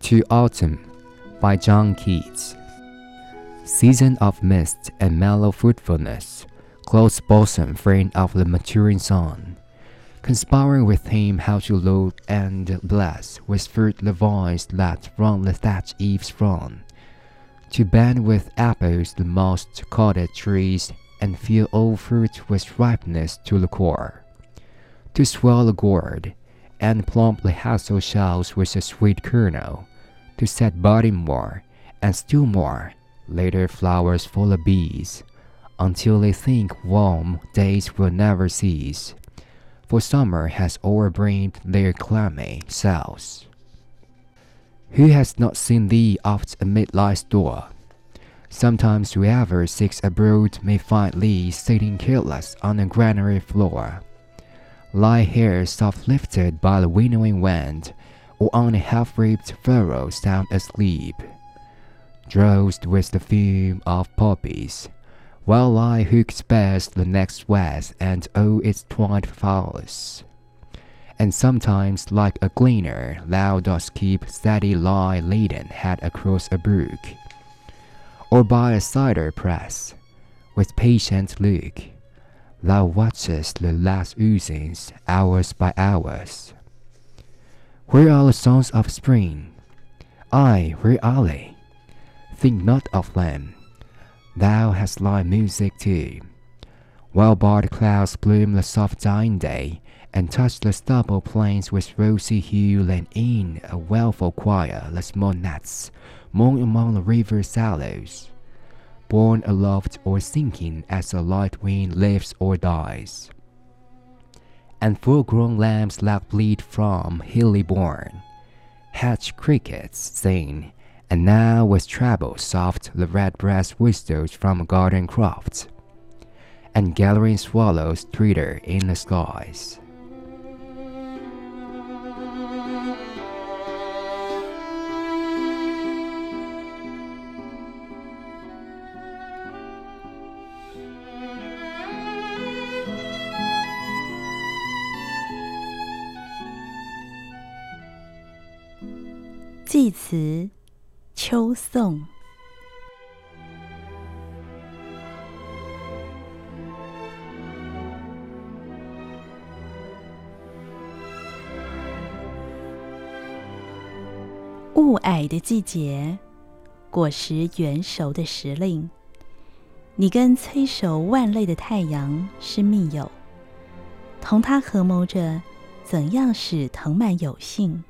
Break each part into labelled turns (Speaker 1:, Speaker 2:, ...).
Speaker 1: To Autumn by John Keats. Season of mist and mellow fruitfulness, close bosom friend of the maturing sun, conspiring with him how to load and bless with fruit the vines that round the thatch eaves run, to bend with apples the mossed cottage trees and fill all fruit with ripeness to the core, to swell the gourd and plump the hazel shells with a sweet kernel, to set budding more, and still more, later flowers full of bees, until they think warm days will never cease, for summer has overbrimmed their clammy cells. Who has not seen thee oft amid life's door? Sometimes whoever seeks abroad may find thee sitting careless on the granary floor lie here soft lifted by the winnowing wind, or on a half reaped furrow sound asleep, drowsed with the fume of poppies, while I hook spares the next west and all its twined flowers. And sometimes, like a gleaner, thou dost keep steady lie laden head across a brook, or by a cider press, with patient look Thou watchest the last oozings hours by hours. Where are the songs of spring? Ay, where are they? Think not of them. Thou hast thy music too. While barred clouds bloom the soft dying day, and touch the stubble plains with rosy hue, and in a wailful choir the small gnats moan among the river shallows borne aloft or sinking as the light wind lives or dies. And full grown lambs lack bleat from hilly bourne, hatch crickets sing, and now with treble soft the redbreast whistles from a garden croft, and gathering swallows twitter in the skies.
Speaker 2: 祭词秋颂，雾霭的季节，果实圆熟的时令，你跟催熟万类的太阳是密友，同他合谋着怎样使藤蔓有幸。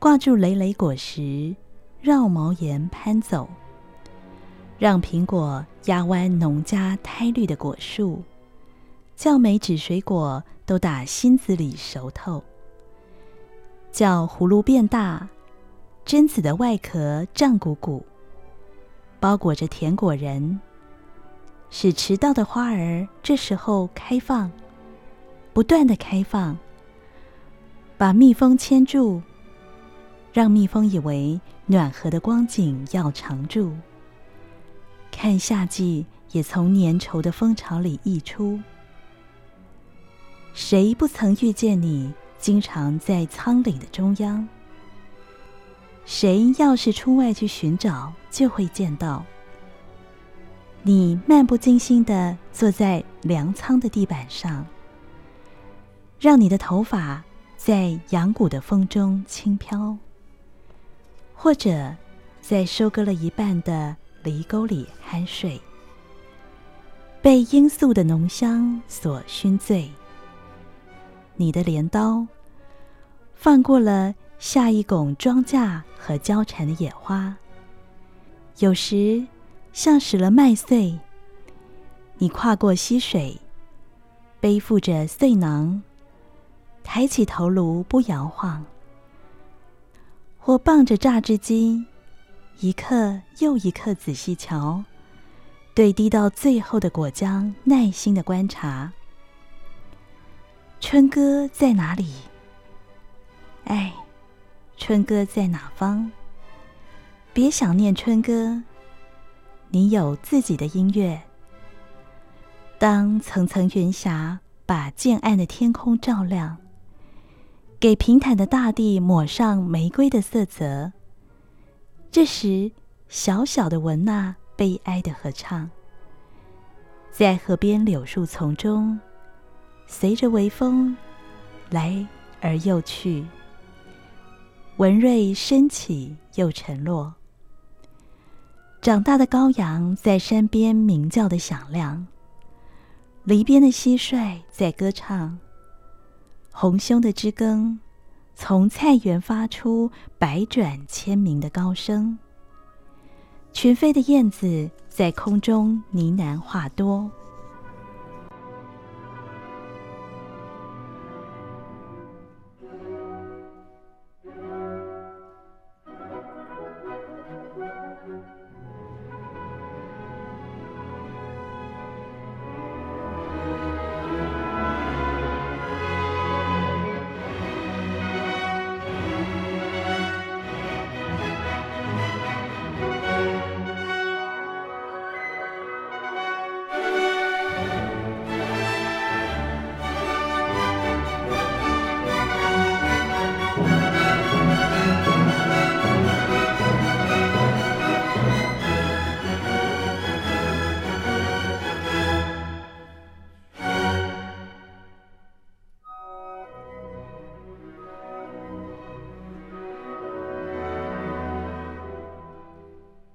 Speaker 2: 挂住累累果实，绕茅檐攀走，让苹果压弯农家苔绿的果树，叫每指水果都打心子里熟透，叫葫芦变大，榛子的外壳胀鼓鼓，包裹着甜果仁，使迟到的花儿这时候开放，不断的开放，把蜜蜂牵住。让蜜蜂以为暖和的光景要常驻，看夏季也从粘稠的蜂巢里溢出。谁不曾遇见你，经常在仓廩的中央？谁要是出外去寻找，就会见到你漫不经心地坐在粮仓的地板上，让你的头发在阳谷的风中轻飘。或者在收割了一半的犁沟里酣睡，被罂粟的浓香所熏醉。你的镰刀放过了下一拱庄稼和交缠的野花，有时像拾了麦穗。你跨过溪水，背负着穗囊，抬起头颅不摇晃。或傍着榨汁机，一刻又一刻仔细瞧，对滴到最后的果浆耐心的观察。春歌在哪里？哎，春歌在哪方？别想念春歌，你有自己的音乐。当层层云霞把渐暗的天空照亮。给平坦的大地抹上玫瑰的色泽，这时，小小的文娜悲哀地合唱，在河边柳树丛中，随着微风来而又去，文瑞升起又沉落。长大的羔羊在山边鸣叫的响亮，篱边的蟋蟀在歌唱，红胸的知更从菜园发出百转千鸣的高声，群飞的燕子在空中呢喃话多。